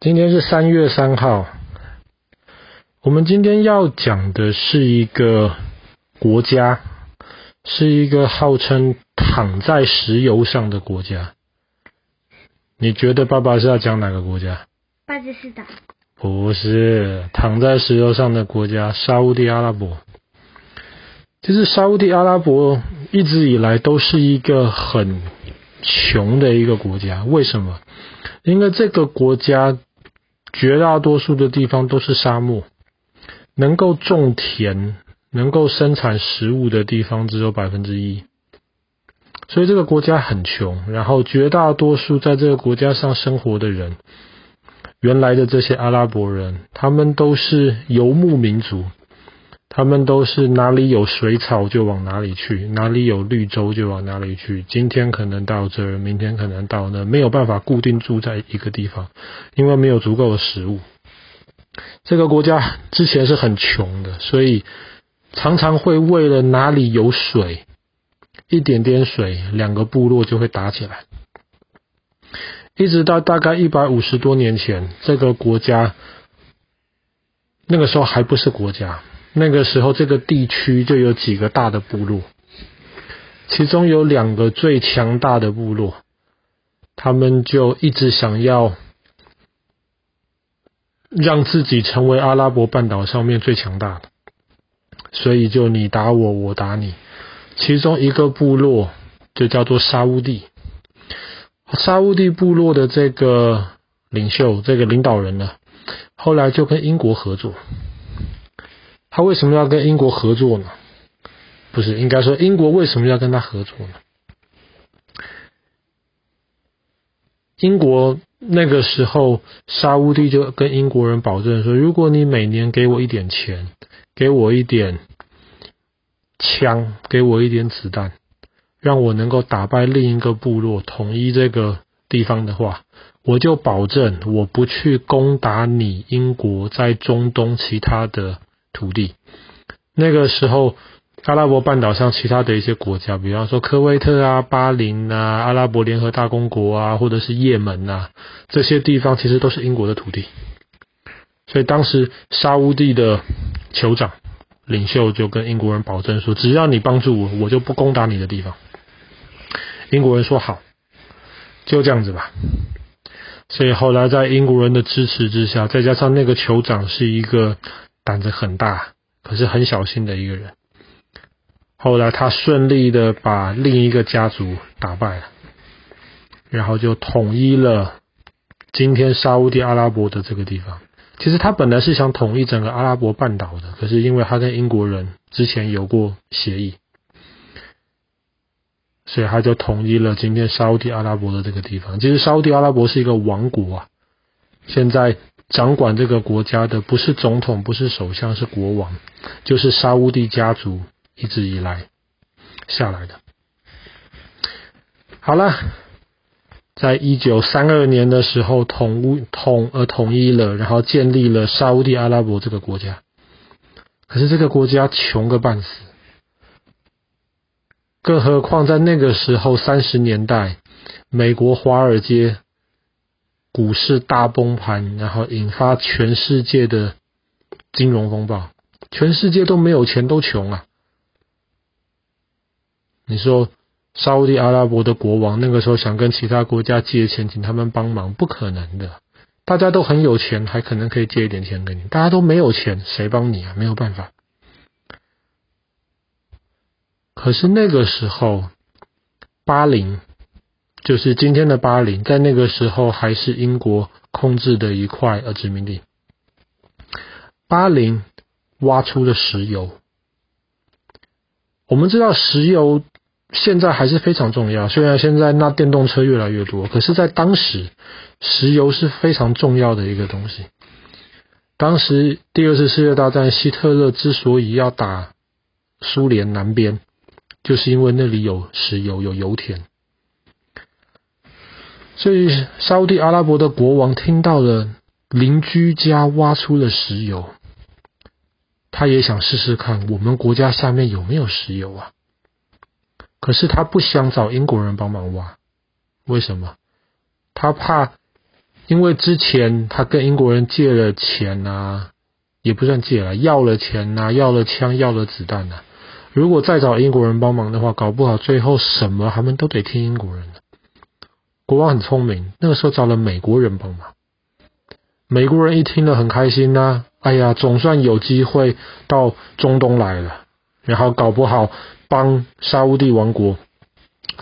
今天是三月三号。我们今天要讲的是一个国家，是一个号称躺在石油上的国家。你觉得爸爸是要讲哪个国家？巴基斯坦。不是，躺在石油上的国家，沙乌地阿拉伯。其实沙乌地阿拉伯一直以来都是一个很穷的一个国家。为什么？因为这个国家。绝大多数的地方都是沙漠，能够种田、能够生产食物的地方只有百分之一，所以这个国家很穷。然后绝大多数在这个国家上生活的人，原来的这些阿拉伯人，他们都是游牧民族。他们都是哪里有水草就往哪里去，哪里有绿洲就往哪里去。今天可能到这，明天可能到那，没有办法固定住在一个地方，因为没有足够的食物。这个国家之前是很穷的，所以常常会为了哪里有水，一点点水，两个部落就会打起来。一直到大概一百五十多年前，这个国家那个时候还不是国家。那个时候，这个地区就有几个大的部落，其中有两个最强大的部落，他们就一直想要让自己成为阿拉伯半岛上面最强大的，所以就你打我，我打你。其中一个部落就叫做沙乌地，沙乌地部落的这个领袖，这个领导人呢，后来就跟英国合作。他为什么要跟英国合作呢？不是，应该说英国为什么要跟他合作呢？英国那个时候，沙乌地就跟英国人保证说：如果你每年给我一点钱，给我一点枪，给我一点子弹，让我能够打败另一个部落，统一这个地方的话，我就保证我不去攻打你英国在中东其他的。土地，那个时候，阿拉伯半岛上其他的一些国家，比方说科威特啊、巴林啊、阿拉伯联合大公国啊，或者是也门啊，这些地方其实都是英国的土地。所以当时沙乌地的酋长领袖就跟英国人保证说：“只要你帮助我，我就不攻打你的地方。”英国人说：“好，就这样子吧。”所以后来在英国人的支持之下，再加上那个酋长是一个。胆子很大，可是很小心的一个人。后来他顺利的把另一个家族打败了，然后就统一了今天沙乌地阿拉伯的这个地方。其实他本来是想统一整个阿拉伯半岛的，可是因为他跟英国人之前有过协议，所以他就统一了今天沙乌地阿拉伯的这个地方。其实沙乌地阿拉伯是一个王国啊，现在。掌管这个国家的不是总统，不是首相，是国王，就是沙乌地家族一直以来下来的。好了，在一九三二年的时候统统呃统一了，然后建立了沙乌地阿拉伯这个国家。可是这个国家穷个半死，更何况在那个时候三十年代，美国华尔街。股市大崩盘，然后引发全世界的金融风暴，全世界都没有钱，都穷啊！你说沙乌地阿拉伯的国王那个时候想跟其他国家借钱，请他们帮忙，不可能的。大家都很有钱，还可能可以借一点钱给你。大家都没有钱，谁帮你啊？没有办法。可是那个时候，巴林。就是今天的巴林，在那个时候还是英国控制的一块呃殖民地。巴林挖出了石油，我们知道石油现在还是非常重要。虽然现在那电动车越来越多，可是，在当时石油是非常重要的一个东西。当时第二次世界大战，希特勒之所以要打苏联南边，就是因为那里有石油，有油田。所以，沙乌地阿拉伯的国王听到了邻居家挖出了石油，他也想试试看我们国家下面有没有石油啊。可是他不想找英国人帮忙挖，为什么？他怕因为之前他跟英国人借了钱啊，也不算借了，要了钱呐、要了枪，要了子弹呐、如果再找英国人帮忙的话，搞不好最后什么他们都得听英国人的。国王很聪明，那个时候找了美国人帮忙。美国人一听了很开心呐、哎呀，总算有机会到中东来了，然后搞不好帮沙乌地王国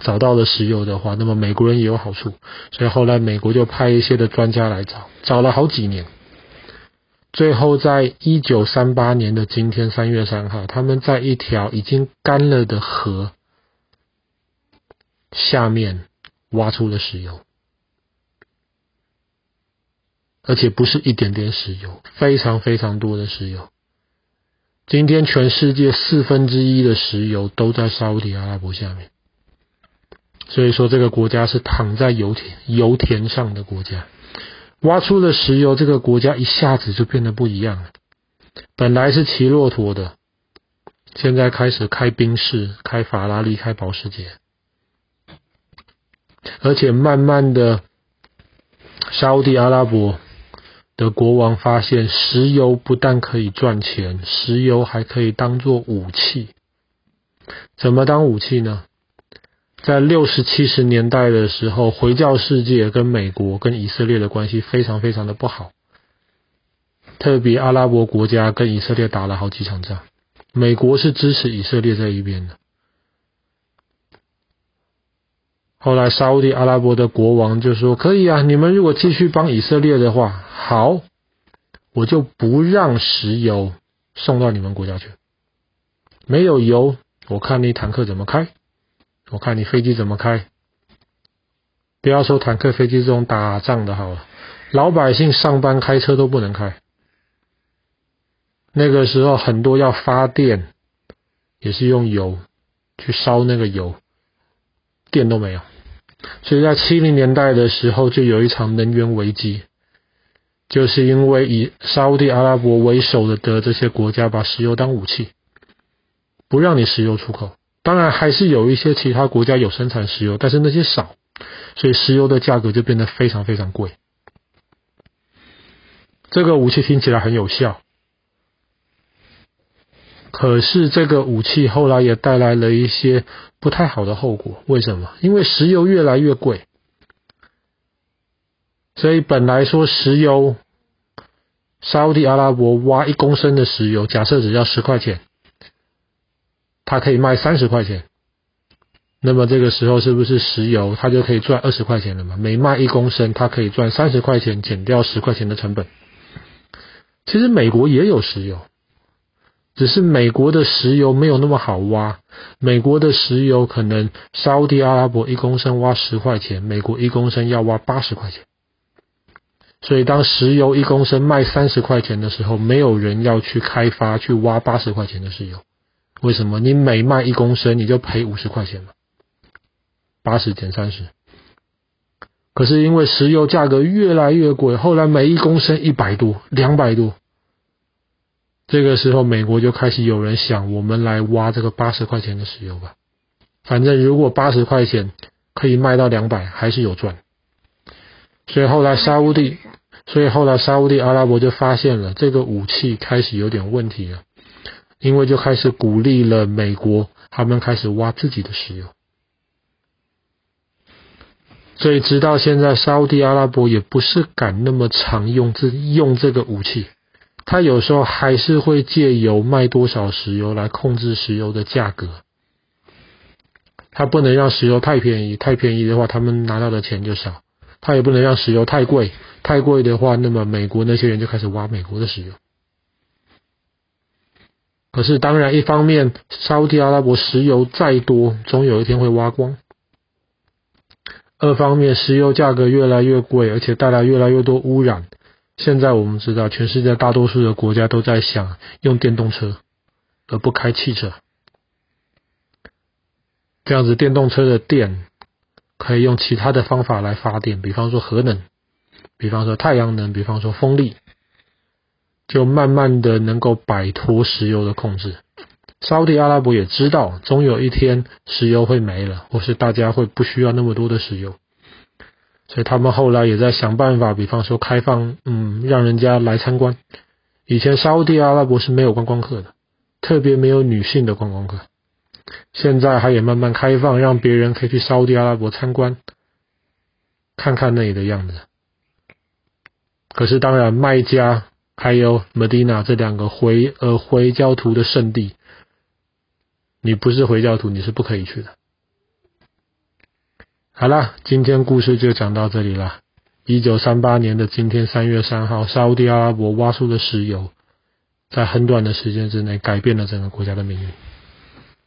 找到了石油的话，那么美国人也有好处。所以后来美国就派一些的专家来找，找了好几年。最后，在一九三八年的今天，三月三号，他们在一条已经干了的河下面挖出了石油，而且不是一点点石油，非常非常多的石油。今天，全世界四分之一的石油都在沙乌地阿拉伯下面，所以说这个国家是躺在油田油田上的国家。挖出了石油，这个国家一下子就变得不一样了。本来是骑骆驼的，现在开始开宾士、开法拉利、开保时捷，而且慢慢的，沙乌地阿拉伯的国王发现，石油不但可以赚钱，石油还可以当做武器。怎么当武器呢？在六十七十年代的时候，回教世界跟美国跟以色列的关系非常非常的不好，特别阿拉伯国家跟以色列打了好几场仗，美国是支持以色列这一边的。后来沙乌地阿拉伯的国王就说：“可以啊，你们如果继续帮以色列的话，好，我就不让石油送到你们国家去，没有油，我看你坦克怎么开。”我看你飞机怎么开？不要说坦克、飞机这种打仗的好了，老百姓上班开车都不能开。那个时候很多要发电，也是用油去烧那个油，电都没有。所以在七零年代的时候，就有一场能源危机，就是因为以沙乌地阿拉伯为首的的这些国家把石油当武器，不让你石油出口。当然还是有一些其他国家有生产石油，但是那些少，所以石油的价格就变得非常非常贵。这个武器听起来很有效，可是这个武器后来也带来了一些不太好的后果。为什么？因为石油越来越贵，所以本来说石油，沙乌地阿拉伯挖一公升的石油，假设只要十块钱。它可以卖三十块钱，那么这个时候是不是石油它就可以赚二十块钱了嘛？每卖一公升，它可以赚三十块钱，减掉十块钱的成本。其实美国也有石油，只是美国的石油没有那么好挖。美国的石油可能沙特阿拉伯一公升挖十块钱，美国一公升要挖八十块钱。所以当石油一公升卖三十块钱的时候，没有人要去开发去挖八十块钱的石油。为什么？你每卖一公升，你就赔五十块钱嘛？八十减三十。可是因为石油价格越来越贵，后来每一公升一百多、两百多。这个时候，美国就开始有人想，我们来挖这个八十块钱的石油吧。反正如果八十块钱可以卖到两百，还是有赚。所以后来沙乌地，所以后来沙乌地阿拉伯就发现了这个武器开始有点问题了。因为就开始鼓励了美国，他们开始挖自己的石油，所以直到现在，沙乌地阿拉伯也不是敢那么常用这用这个武器，他有时候还是会借由卖多少石油来控制石油的价格，他不能让石油太便宜，太便宜的话，他们拿到的钱就少；他也不能让石油太贵，太贵的话，那么美国那些人就开始挖美国的石油。可是，当然，一方面，沙乌地阿拉伯石油再多，总有一天会挖光；二方面，石油价格越来越贵，而且带来越来越多污染。现在我们知道，全世界大多数的国家都在想用电动车，而不开汽车。这样子，电动车的电可以用其他的方法来发电，比方说核能，比方说太阳能，比方说风力。就慢慢的能够摆脱石油的控制。沙乌地阿拉伯也知道，总有一天石油会没了，或是大家会不需要那么多的石油。所以他们后来也在想办法，比方说开放，嗯，让人家来参观。以前沙乌地阿拉伯是没有观光客的，特别没有女性的观光客。现在他也慢慢开放，让别人可以去沙乌地阿拉伯参观，看看那里的样子。可是当然，麦加还有 Medina 这两个回呃回教徒的圣地，你不是回教徒，你是不可以去的。好了，今天故事就讲到这里了。一九三八年的今天，三月三号，沙乌地阿拉伯挖出的石油，在很短的时间之内改变了整个国家的命运。